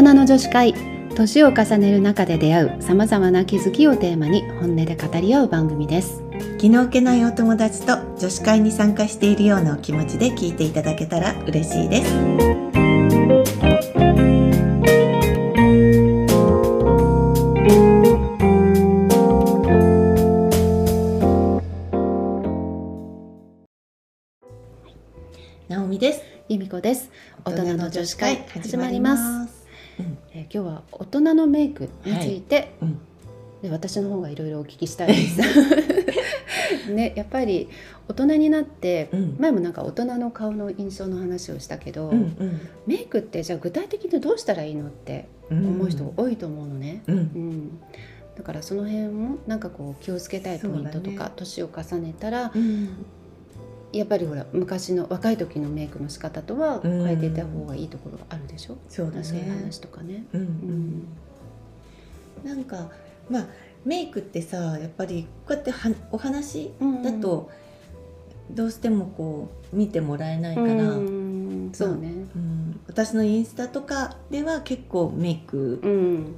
人の女子会。年を重ねる中で出会うさまざまな気づきをテーマに本音で語り合う番組です。気の置けないお友達と女子会に参加しているようなお気持ちで聞いていただけたら嬉しいです。なおみです。由美子です。大人の女子会始まりますすえー今日は大人のメイクについて、うん。で私の方がいろいろお聞きしたいです。ねやっぱり大人になって、うん。前もなんか大人の顔の印象の話をしたけど、うんうん。メイクってじゃあ具体的にどうしたらいいのって思う人多いと思うのね、うん。うん。だからその辺もなんかこう気をつけたいポイントとか、ね。年を重ねたらうんやっぱりほら昔の若い時のメイクの仕方とはうん。変えていった方がいいところがあるでしょ、そうだそういうね話とかね。うん。ううん。んなんかまあメイクってさやっぱりこうやってはお話うんだとどうしてもこう見てもらえないから、うんそうね、うん。私のインスタとかでは結構メイク、うん、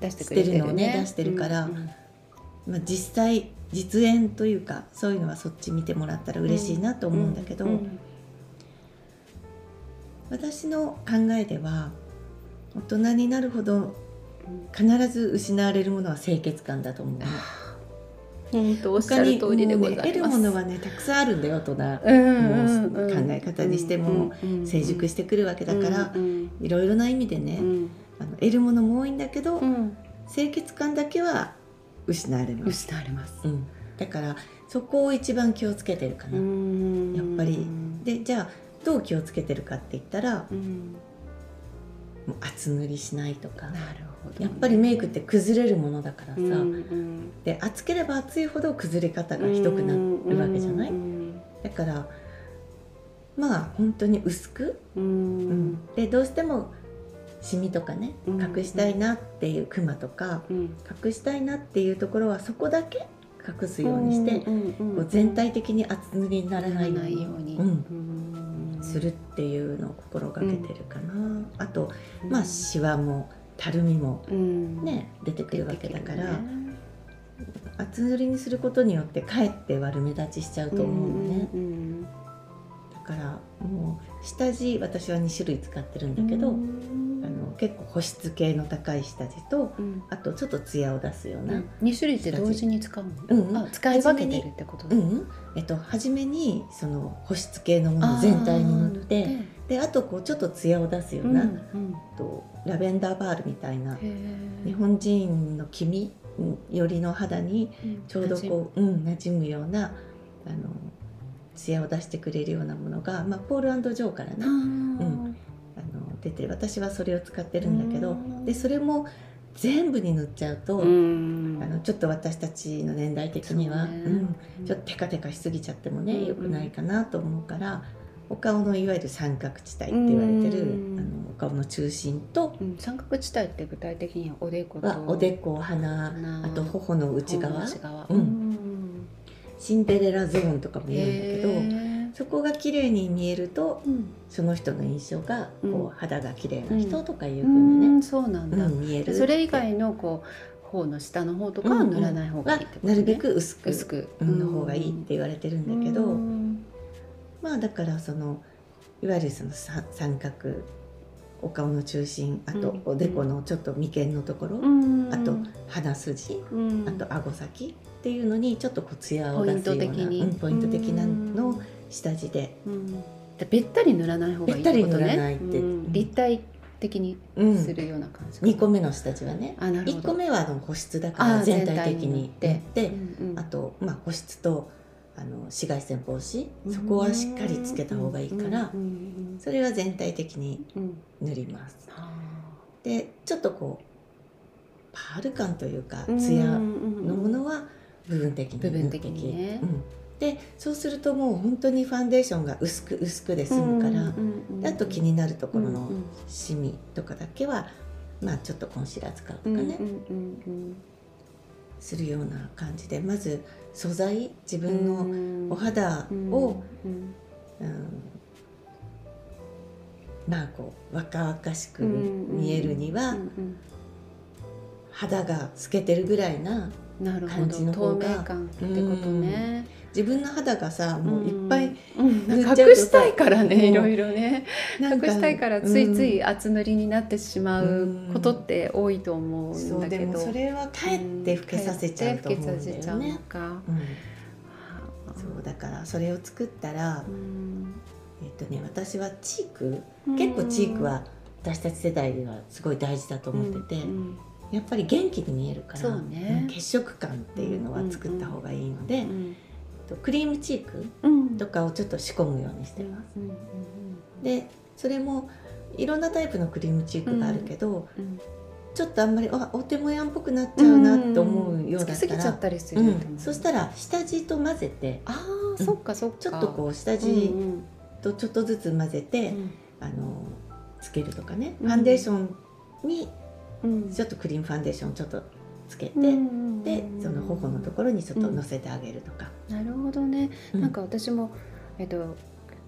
出してくれてるしてるのをね出してるから。うんうんまあ、実際実演というかそういうのはそっち見てもらったら嬉しいなと思うんだけど、うん私の考えでは大人になるほど必ず失われるものは清潔感だと思うの。本当おっしゃる通りでございます。ね得るものはねたくさんあるんだよ大人、うんうんうんもう考え方にしても成熟してくるわけだから、うん。いろいろな意味でね、うん。あの得るものも多いんだけど、うん。清潔感だけは失われます、失われます。うん。だからそこを一番気をつけてるかな、うん。やっぱり。でじゃあどう気をつけてるかって言ったらうん。もう厚塗りしないとか。なるほど。やっぱりメイクって崩れるものだからさ、うんうんで厚ければ厚いほど崩れ方がひどくなるわけじゃない、うんだからまあ本当に薄く、ううんん。でどうしてもシミとかねうん隠したいなっていうクマとかうん。隠したいなっていうところはそこだけ隠すようにして、こう全体的に厚塗りにならないようにするっていうのを心がけてるかな、あとうん。まあシワもたるみもうん。ね出てくるわけだから、厚塗りにすることによってかえって悪目立ちしちゃうと思うのね、うんだからもう下地私は2種類使ってるんだけど、結構保湿系の高い下地とうん。あとちょっとツヤを出すような、二種類って同時に使うの？うんあ使い分けてるってことだ。うんえっと初めにその保湿系のものを全体に塗ってであとこうちょっとツヤを出すよううんな、うん。とラベンダーバールみたいな日本人の黄身よりの肌にちょうどこう、うん、馴染むようなあのツヤを出してくれるようなものが、まあ、ポールジョーからね。うん出て私はそれを使ってるんだけどうん。でそれも全部に塗っちゃうと、うん。あのちょっと私たちの年代的にはそうね。うん、ちょっとテカテカしすぎちゃってもね、うん。良くないかなと思うからお顔のいわゆる三角地帯って言われてる、うんあのお顔の中心とうん。三角地帯って具体的にはおでこと。はおでこ鼻鼻。あと頬の内側。うん。うん。シンデレラゾーンとかも言うんだけど、そこが綺麗に見えるとうん。その人の印象がこう、うん肌が綺麗な人とかいううふうにね、んそうなんだ。うん見えるそれ以外のこう頬の下の方とかは塗らない方がいいってことね。はなるべく薄く薄く。うんの方がいいって言われてるんだけど、うん。まあだからそのいわゆるそのさ三角お顔の中心あとうんおでこのちょっと眉間のところ、うんあと鼻筋、うん。あと顎先っていうのにちょっとこう艶を出すようなポイント的に。うんポイント的なのを下地で、うん。でべったり塗らない方がいいってことね。立体的にうんするような感じ2個目の下地はねあなるほど。1個目はあの保湿だから全体的に塗ってうんうん。あと、まあ、保湿とあの紫外線防止うん。そこはしっかりつけた方がいいからうんうんそれは全体的にうんうん塗ります。はでちょっとこうパール感というかあツヤのうんものは部分的に部分的にね。うんでそうするともう本当にファンデーションが薄く薄くで済むから、うんうんあと気になるところのシミとかだけは、まあちょっとコンシーラー使うとかね、うんうんうんするような感じでまず素材自う分のんお肌を、うんうんうん。まあこう若々しく見えるには、うんうん。肌が透けてるぐらいな感じのど方が。透明感ってことね、自分の肌がさもういっぱい、う隠したいからねいろいろね。なん隠したいからついついうん。厚塗りになってしまうことって多いと思うんだけど、もそれはかえって老けさせちゃうと思うんだよね。そうだからそれを作ったら、うん。えっとね、私はチーク結構チークは私たち世代ではすごい大事だと思ってて、うんやっぱり元気に見えるからね。ん血色感っていうのは作った方がいいので、クリームチークうん。とかをちょっと仕込むようにしてます。うんうんでそれもいろんなタイプのクリームチークがあるけど、うんちょっとあんまりあお手もやんっぽくなっちゃうなって思うようだったらつけすぎちゃっ、たりするう。ん、そしたら下地と混ぜてああ、うんそっかそっか。ちょっとこう下う地んとちょっとずつ混ぜて、うんあのつけるとかね。うん。ファンデーションにうんちょっとクリームファンデーションちょっとつけて、うんでその頬のところにちょっと乗せてあげるとか、なるほどね、うん。なんか私もえっと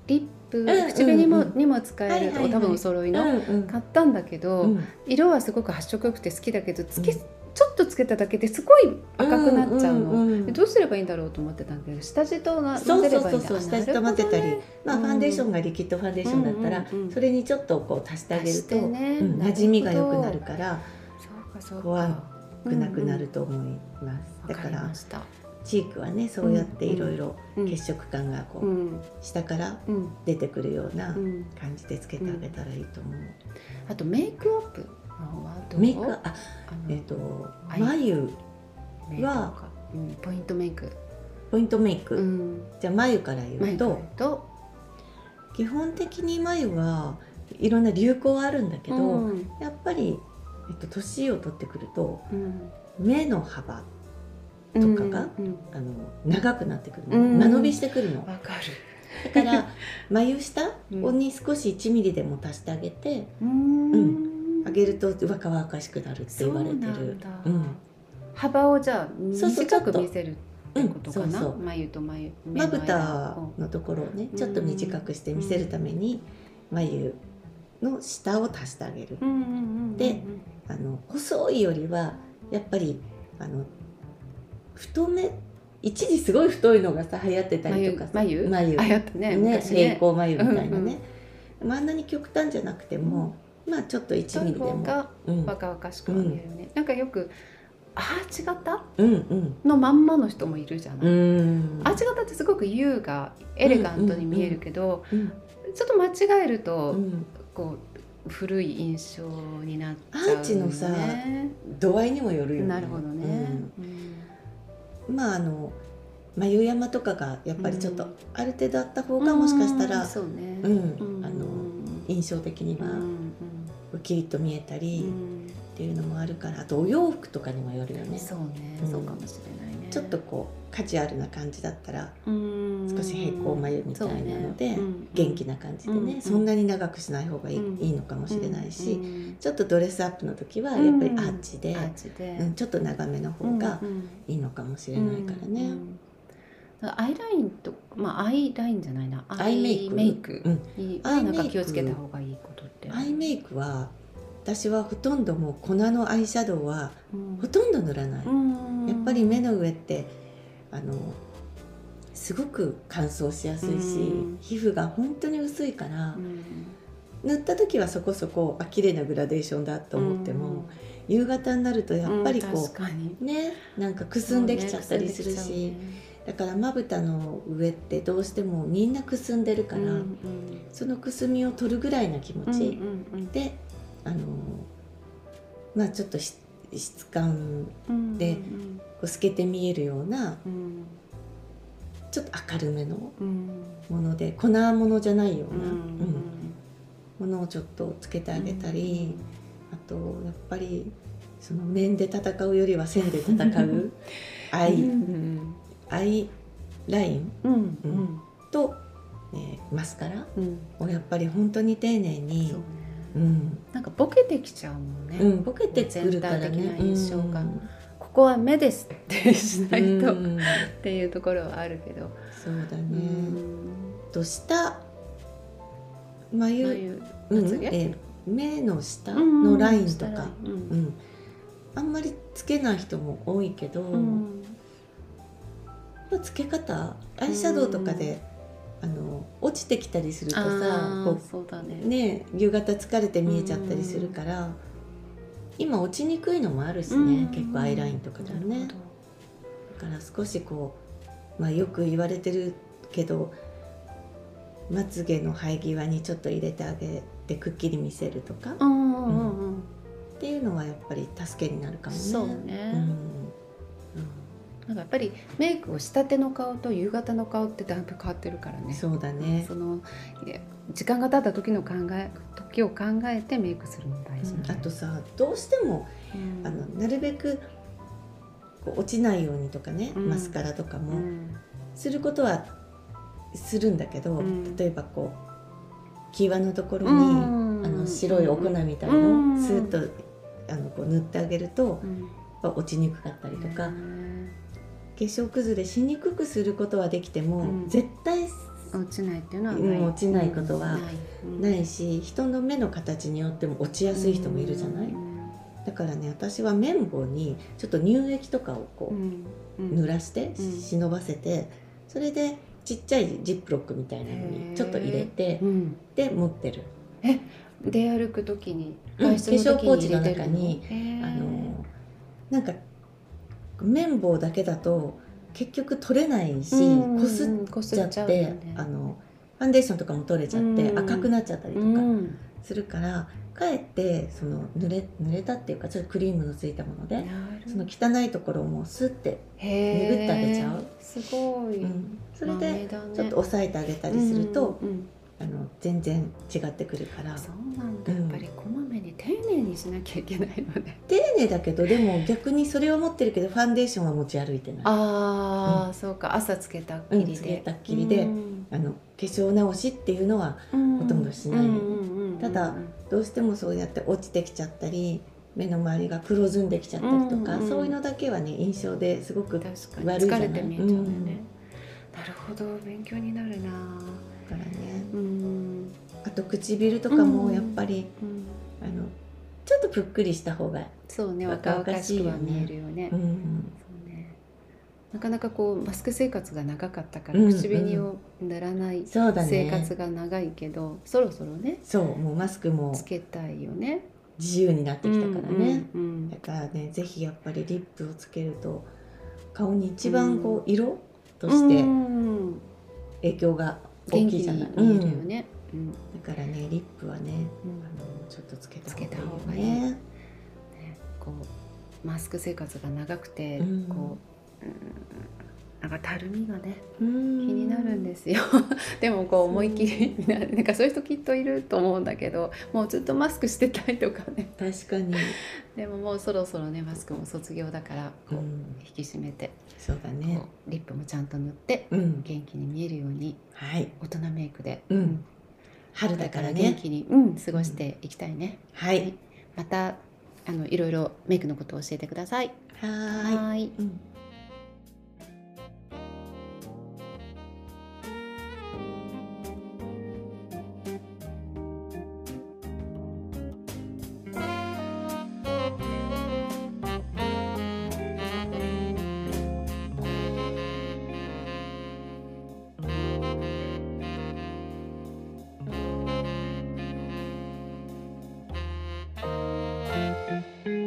リップ、ん口紅も、にも使える、多分お揃いの、買ったんだけど、うん。色はすごく発色良くて好きだけどつけ、うんちょっとつけただけですごい赤くなっちゃうの、んんんでどうすればいいんだろうと思ってたんだけど下地と混ぜればいいんだ？そうそうそう下地と混ぜたり、まあ、うん。ファンデーションがリキッドファンデーションだったら、うんうんうんそれにちょっとこう足してあげると、てねうん馴染みが良くなるから怖くなくなるうんと思います、うんわだかからチークはねそうやっていろいろうん血色感がこう、うん。下からうん。出てくるようなうん。感じでつけてあげたらいいと思う、あとメイクアップメイク？あえっ、と眉メイクとか、うん、ポイントメイク、ポイントメイク、うん、じゃあ眉から言うとと？基本的に眉はいろんな流行はあるんだけど、うん。やっぱり、えっと、年を取ってくるとうん。目の幅とかがうんあの長くなってくるの、うん。間延びしてくるの。わかる。だから眉下？うん。に少し1ミリでも足してあげて、うんあげると若々しくなるって言われてる。うん幅をじゃあ短く見せるってことかな、うんそうそう。眉と眉まぶたのところをねちょっと短くして見せるために眉の下を足してあげる。うんうんうんうんであの細いよりはやっぱりあの太め一時すごい太いのがさ流行ってたりとかさ。眉眉？あやったねね昔平ね行眉みたいなね、まああんなに極端じゃなくても、まあちょっと1ミリでも、がうん、若々しくは見えるね、なんかよくあー違った？うんうん。のまんまの人もいるじゃない、うん。あー違ったってすごく優雅エレガントに見えるけど、うん。ちょっと間違えると、うん。こう古い印象になっちゃう、ね、アーチのさ度合いにもよるよね。なるほどね、うん。まああの眉山とかがやっぱりちょっとうん。ある程度あった方がもしかしたら、うんそうね、うん。あのうん印象的にはうんキリッと見えたうりん。っていうのもあるからあとお洋服とかにもよるよね。そうね、うん。そうかもしれないね。ちょっとこうカジュアルな感じだったら少少し平行眉みたいなので、元気な感じでね、うん。そんなに長くしない方がいい,、うん。いいのかもしれないし、うん。ちょっとドレスアップの時はやっぱりアーチで、アーチで、うんちょっと長めの方がいいのかもしれないからね。アイラインとまあアイラインじゃないな。アイメイク。メイク。うん。にアイメイク。はなんか気をつけた方がいいことアイメイクは私はほとんどもう粉のアイシャドウはうん。ほとんど塗らない、うんやっぱり目の上ってあのすごく乾燥しやすいし、うん。皮膚が本当に薄いからう、ん。塗った時はそこそこあ綺麗なグラデーションだと思っても、夕方になるとやっぱりこうねなんかくすんできちゃったりするし、だからまぶたの上ってどうしてもみんなくすんでるから、うんうん。そのくすみを取るぐらいな気持ち、うんうんであのまあちょっとし質感うんでうん。こう透けて見えるようなうんちょっと明るめのうん。もので粉ものじゃないよううな、うんものをちょっとつけてあげたり、あとやっぱりその面で戦うよりは線で戦う アイ、うんアイラインうんうんと、えーマスカラ？うん。をやっぱり本当に丁寧にそうん。なんかボケてきちゃうもんね、うん、ボケてくるからね全体的な印象が。うん。ここは目ですってしないと、っうん。ていうところはあるけど、そうだね、うん。と下眉眉えー目の下のラインとか、うん。うん。あんまりつけない人も多いけど、うんまあつけ方アイシャドウとかで、あの落ちてきたりするとさこそうだね。うね夕方疲れて見えちゃったりするから、今落ちにくいのもあるしね、うん。結構アイラインとかでもね。だから少しこう、まあ、よく言われてるけどまつげの生え際にちょっと入れてあげてくっきり見せるとか、っうんうんうん。うん。ていうのはやっぱり助けになるかもね。そうね、うんなんかやっぱりメイクをしたての顔と夕方の顔ってだいぶ変わってるからね。そうだね。その時間が経った時の考え時を考えてメイクするの大事、あとさどうしてもうん。あのなるべく落ちないようにとかね、うん。マスカラとかうもん。することはするんだけど、うん。例えばこう際のところに、うん。あの白いお粉みたいのうん。をスーッとあのこう塗ってあげると落ちにくかったりとか、うん化粧崩れしにくくすることはできても、うん。絶対落ちないっていうのはうんない、落ちないことはないし人の目の形によっても落ちやすい人もいるじゃない、うん。だからね私は綿棒にちょっと乳液とかをこう、濡らして、うん。忍ばせてそれでちっちゃいジップロックみたいなのにちょっと入れてうん。で持ってる。出歩く時に化粧ポーチの中にあのなんか綿棒だけだと結局取れないし、うんこすっちゃって、ね。あのファンデーションとかも取れちゃって、うん。赤くなっちゃったりとうかん。するから、かえってその濡れ濡れたっていうかちょっとクリームのついたものでその汚いところをもうスッて、拭ってあげちゃう。すごい、うん。それでちょっと押さえてあげたりすると、うんうんあの全然違ってくるから。そうなんだ。うん。やっぱりこまめに丁寧にしなきゃいけないのね、丁寧だけどでも逆にそれを持ってるけどファンデーションは持ち歩いてない。ああ、そうか。朝つけたっきりで、うんつけたっきりでうん。あの化粧直しっていうのはほとんどしない。うんうんうんただどうしてもそうやって落ちてきちゃったり目の周りが黒ずんできちゃったりとか、うんうんそういうのだけはね印象ですごく悪いじゃない。疲れて見えちゃうん。なるほど。勉強になるなからね。うん、あと唇とかもやっぱり、うん、あのちょっとぷっくりした方が、そうね若若々しくは見えるよね、なかなかこうマスク生活が長かったから、うん口紅を塗らないそうだね。生活が長いけど、そろそろねそうもうマスクもつけたいよね。自由になってきたからね、だからねぜひやっぱりリップをつけると顔に一番こう色としてうん。影響が大元気いじゃない、見えるよね。うんだからねリップはね、うんあのちょっとつけた方がいいね。ねこうマスク生活が長くて、うんこう、うん、なんかたるみがね気気になるんですよ。でもこう思いっきりななんかそういう人きっといると思うんだけどもうずっとマスクしてたいとかね。確かに、でももうそろそろねマスクも卒業だからこう、うん。引き締めて、そうだね。リップもちゃんと塗ってうん。元気に見えるようにはい。大人メイクで、うん。春だだから元気に、うん、過ごしていきたいね、はい。またあのいろいろメイクのことを教えてください。はい。ーい。うん「Música